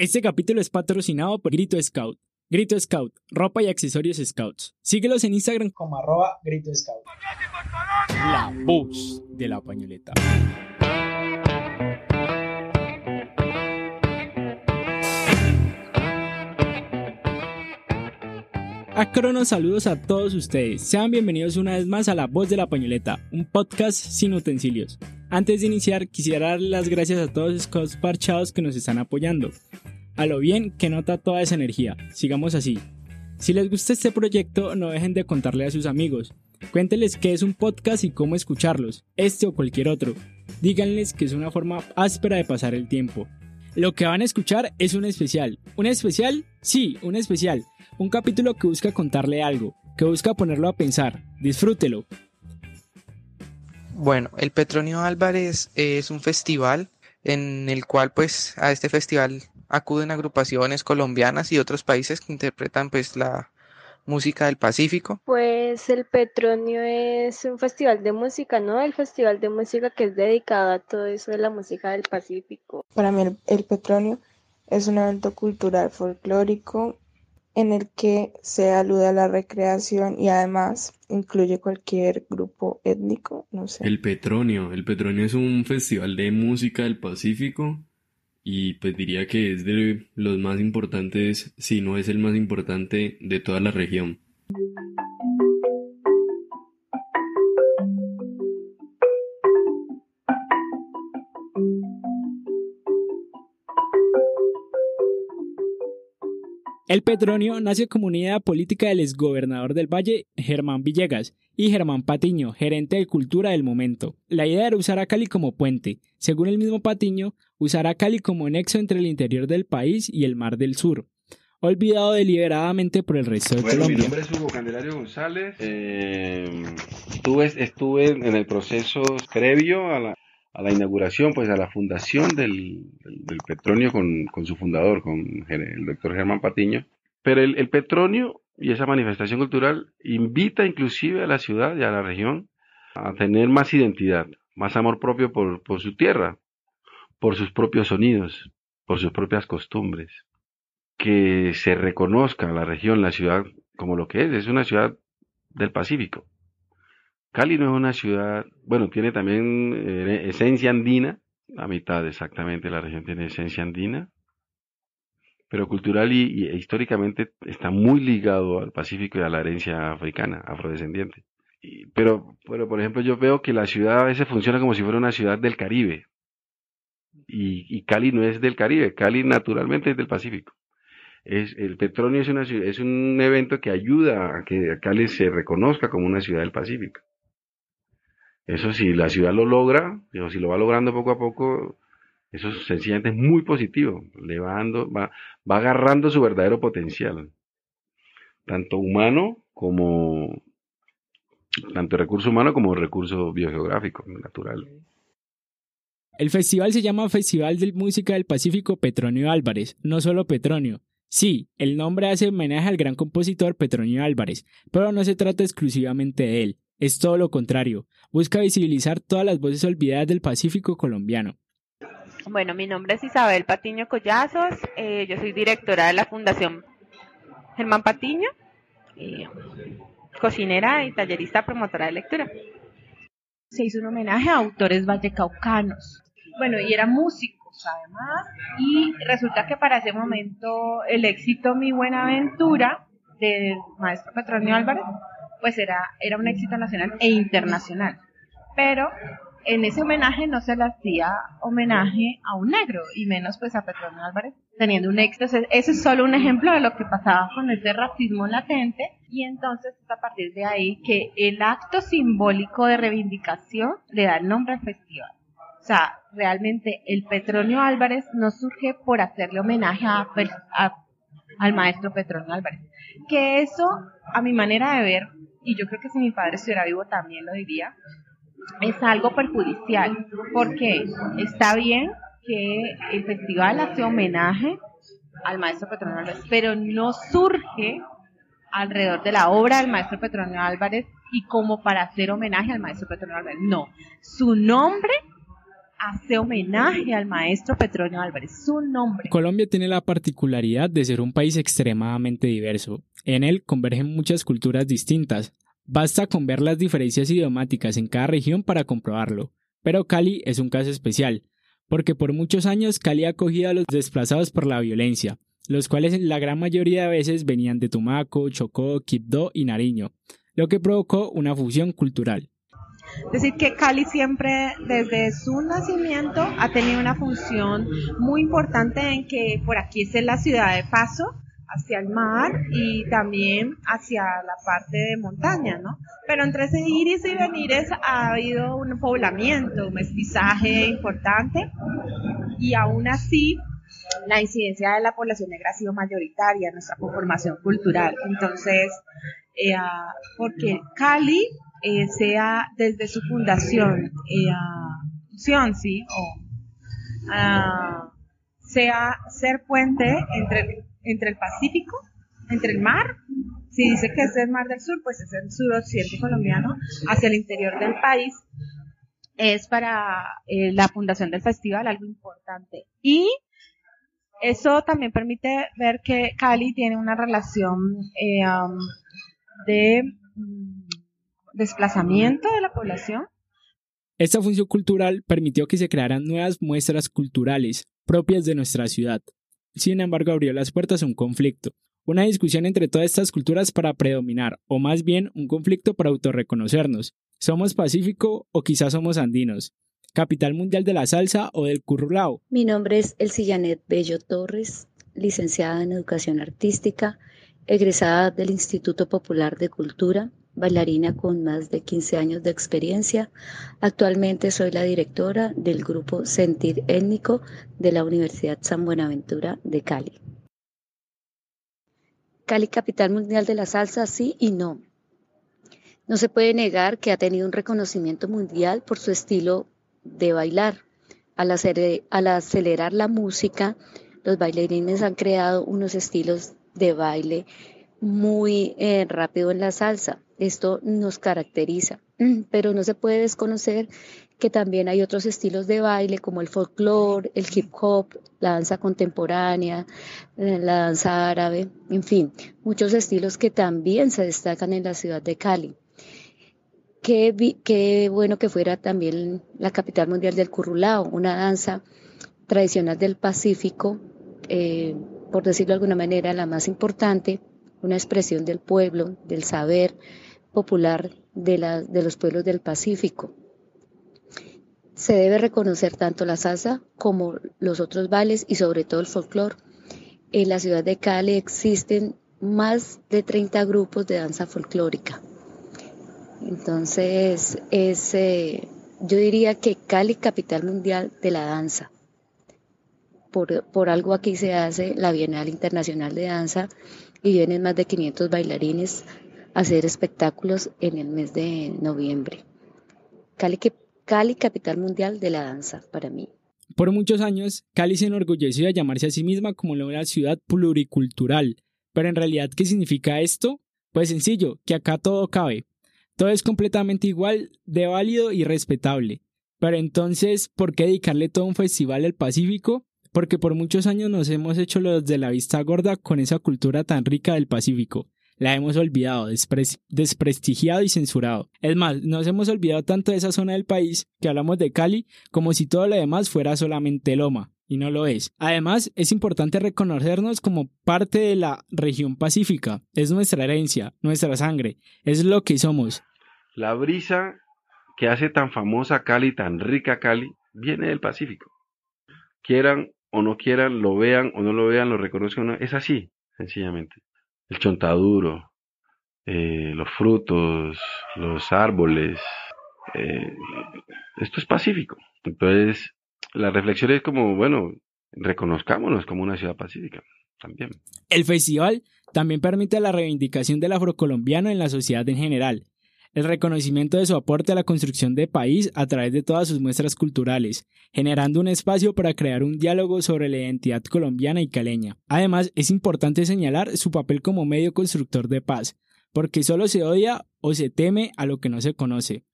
Este capítulo es patrocinado por Grito Scout. Grito Scout, ropa y accesorios Scouts. Síguelos en Instagram como arroba Grito Scout. La voz de la pañoleta. Acronos saludos a todos ustedes. Sean bienvenidos una vez más a La Voz de la Pañoleta, un podcast sin utensilios. Antes de iniciar, quisiera dar las gracias a todos los scouts parchados que nos están apoyando. A lo bien que nota toda esa energía. Sigamos así. Si les gusta este proyecto, no dejen de contarle a sus amigos. Cuéntenles qué es un podcast y cómo escucharlos, este o cualquier otro. Díganles que es una forma áspera de pasar el tiempo. Lo que van a escuchar es un especial. ¿Un especial? Sí, un especial. Un capítulo que busca contarle algo, que busca ponerlo a pensar. Disfrútelo. Bueno, el Petronio Álvarez es un festival en el cual pues a este festival acuden agrupaciones colombianas y otros países que interpretan pues la música del Pacífico. Pues el Petronio es un festival de música, ¿no? El festival de música que es dedicado a todo eso de la música del Pacífico. Para mí el, el Petronio es un evento cultural folclórico en el que se alude a la recreación y además incluye cualquier grupo étnico, no sé. El Petronio, el Petronio es un festival de música del Pacífico y pues diría que es de los más importantes, si no es el más importante de toda la región. El Petronio nació como una idea política del exgobernador del Valle, Germán Villegas, y Germán Patiño, gerente de cultura del momento. La idea era usar a Cali como puente. Según el mismo Patiño, usar a Cali como nexo entre el interior del país y el Mar del Sur. Olvidado deliberadamente por el resto de bueno, Colombia. Mi nombre es Hugo Candelario González. Eh, estuve, estuve en el proceso previo a la, a la inauguración, pues a la fundación del, del, Petronio con, su fundador, con el doctor Germán Patiño. Pero el, el, Petronio y esa manifestación cultural invita inclusive a la ciudad y a la región a tener más identidad, más amor propio por, por su tierra, por sus propios sonidos, por sus propias costumbres. Que se reconozca la región, la ciudad, como lo que es, es una ciudad del Pacífico. Cali no es una ciudad, bueno, tiene también eh, esencia andina, la mitad exactamente de la región tiene esencia andina, pero cultural y, históricamente está muy ligado al Pacífico y a la herencia africana, afrodescendiente. Y, pero, por ejemplo, yo veo que la ciudad a veces funciona como si fuera una ciudad del Caribe. Y, Cali no es del Caribe, Cali naturalmente es del Pacífico. El Petronio es, una, es un evento que ayuda a que Cali se reconozca como una ciudad del Pacífico. Eso si la ciudad lo logra, o si lo va logrando poco a poco, eso sencillamente es muy positivo, le va, dando, va, va agarrando su verdadero potencial, tanto humano como, tanto recurso humano como recurso biogeográfico, natural. El festival se llama Festival de Música del Pacífico Petronio Álvarez, no solo Petronio. Sí, el nombre hace homenaje al gran compositor Petronio Álvarez, pero no se trata exclusivamente de él, es todo lo contrario, busca visibilizar todas las voces olvidadas del Pacífico colombiano. Bueno, mi nombre es Isabel Patiño Collazos, eh, yo soy directora de la Fundación Germán Patiño, eh, cocinera y tallerista promotora de lectura. Se hizo un homenaje a autores vallecaucanos. Bueno, y eran músicos además, y resulta que para ese momento el éxito Mi Buena Aventura del maestro Petronio Álvarez, pues era, era un éxito nacional e internacional. Pero en ese homenaje no se le hacía homenaje a un negro, y menos pues a Petronio Álvarez teniendo un éxito. Ese es solo un ejemplo de lo que pasaba con ese racismo latente, y entonces es a partir de ahí que el acto simbólico de reivindicación le da el nombre al festival. O sea, realmente el Petronio Álvarez no surge por hacerle homenaje a, a, al maestro Petronio Álvarez. Que eso, a mi manera de ver, y yo creo que si mi padre estuviera vivo también lo diría, es algo perjudicial, porque está bien que el festival hace homenaje al maestro Petronio Álvarez, pero no surge alrededor de la obra del maestro Petronio Álvarez y como para hacer homenaje al maestro Petronio Álvarez. No, su nombre hace homenaje al maestro Petronio Álvarez, su nombre. Colombia tiene la particularidad de ser un país extremadamente diverso. En él convergen muchas culturas distintas. Basta con ver las diferencias idiomáticas en cada región para comprobarlo. Pero Cali es un caso especial, porque por muchos años Cali ha acogido a los desplazados por la violencia, los cuales la gran mayoría de veces venían de Tumaco, Chocó, Quibdó y Nariño, lo que provocó una fusión cultural. Decir que Cali siempre, desde su nacimiento, ha tenido una función muy importante en que por aquí es la ciudad de paso hacia el mar y también hacia la parte de montaña, ¿no? Pero entre ese iris y venires ha habido un poblamiento, un mestizaje importante y aún así la incidencia de la población negra ha sido mayoritaria en nuestra conformación cultural. Entonces, eh, ah, porque Cali eh, sea desde su fundación, eh, ¿sí? O, ah, sea ser puente entre, entre el Pacífico, entre el mar, si dice que es el mar del sur, pues es el suroccidente colombiano, hacia el interior del país, es para eh, la fundación del festival algo importante. Y eso también permite ver que Cali tiene una relación eh, de mm, desplazamiento de la población. Esta función cultural permitió que se crearan nuevas muestras culturales propias de nuestra ciudad. Sin embargo, abrió las puertas a un conflicto, una discusión entre todas estas culturas para predominar, o más bien un conflicto para autorreconocernos. ¿Somos Pacífico o quizás somos andinos? ¿Capital mundial de la salsa o del currulao? Mi nombre es Elsillanet Bello Torres, licenciada en Educación Artística, egresada del Instituto Popular de Cultura, bailarina con más de 15 años de experiencia. Actualmente soy la directora del grupo Sentir Étnico de la Universidad San Buenaventura de Cali. Cali, capital mundial de la salsa, sí y no. No se puede negar que ha tenido un reconocimiento mundial por su estilo de bailar. Al, acelerar la música, los bailarines han creado unos estilos de baile muy eh, rápido en la salsa. Esto nos caracteriza, pero no se puede desconocer que también hay otros estilos de baile como el folclore, el hip hop, la danza contemporánea, eh, la danza árabe, en fin, muchos estilos que también se destacan en la ciudad de Cali. Qué, bueno que fuera también la capital mundial del currulao, una danza tradicional del Pacífico, eh, por decirlo de alguna manera, la más importante, una expresión del pueblo, del saber popular de, los pueblos del Pacífico. Se debe reconocer tanto la salsa como los otros bailes y sobre todo el folclore. En la ciudad de Cali existen más de 30 grupos de danza folclórica. Entonces, es, eh, yo diría que Cali, capital mundial de la danza. Por, por, algo aquí se hace la Bienal Internacional de Danza y vienen más de 500 bailarines hacer espectáculos en el mes de noviembre. Cali, Cali, capital mundial de la danza, para mí. Por muchos años, Cali se enorgulleció de llamarse a sí misma como una ciudad pluricultural. Pero en realidad, ¿qué significa esto? Pues sencillo, que acá todo cabe. Todo es completamente igual, de válido y respetable. Pero entonces, ¿por qué dedicarle todo un festival al Pacífico? Porque por muchos años nos hemos hecho los de la vista gorda con esa cultura tan rica del Pacífico. La hemos olvidado, desprestigiado y censurado. Es más, nos hemos olvidado tanto de esa zona del país que hablamos de Cali como si todo lo demás fuera solamente Loma, y no lo es. Además, es importante reconocernos como parte de la región pacífica. Es nuestra herencia, nuestra sangre, es lo que somos. La brisa que hace tan famosa Cali, tan rica Cali, viene del Pacífico. Quieran o no quieran, lo vean o no lo vean, lo reconozcan, no, es así, sencillamente. El chontaduro, eh, los frutos, los árboles, eh, esto es pacífico. Entonces, la reflexión es como, bueno, reconozcámonos como una ciudad pacífica también. El festival también permite la reivindicación del afrocolombiano en la sociedad en general el reconocimiento de su aporte a la construcción de país a través de todas sus muestras culturales, generando un espacio para crear un diálogo sobre la identidad colombiana y caleña. Además, es importante señalar su papel como medio constructor de paz, porque solo se odia o se teme a lo que no se conoce.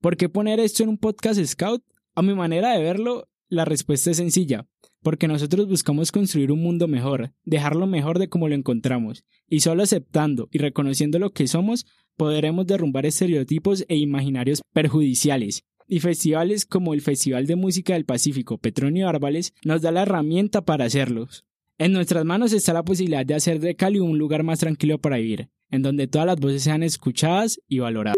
¿Por qué poner esto en un podcast scout? A mi manera de verlo, la respuesta es sencilla, porque nosotros buscamos construir un mundo mejor, dejarlo mejor de como lo encontramos, y solo aceptando y reconociendo lo que somos, podremos derrumbar estereotipos e imaginarios perjudiciales. Y festivales como el Festival de Música del Pacífico Petronio Árvales nos da la herramienta para hacerlos. En nuestras manos está la posibilidad de hacer de Cali un lugar más tranquilo para vivir, en donde todas las voces sean escuchadas y valoradas.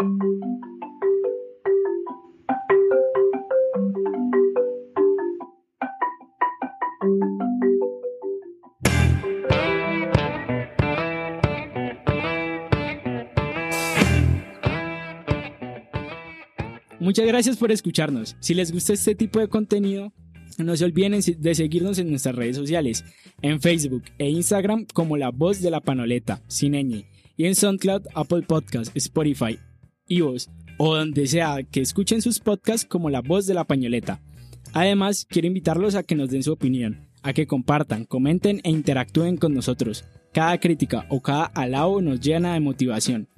Muchas gracias por escucharnos. Si les gusta este tipo de contenido, no se olviden de seguirnos en nuestras redes sociales, en Facebook e Instagram como La Voz de la Panoleta, sin y en SoundCloud, Apple Podcast, Spotify, iVoox o donde sea que escuchen sus podcasts como La Voz de la Pañoleta. Además, quiero invitarlos a que nos den su opinión, a que compartan, comenten e interactúen con nosotros. Cada crítica o cada alabo nos llena de motivación.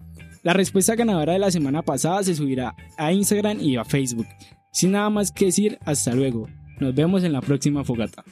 La respuesta ganadora de la semana pasada se subirá a Instagram y a Facebook. Sin nada más que decir, hasta luego. Nos vemos en la próxima fogata.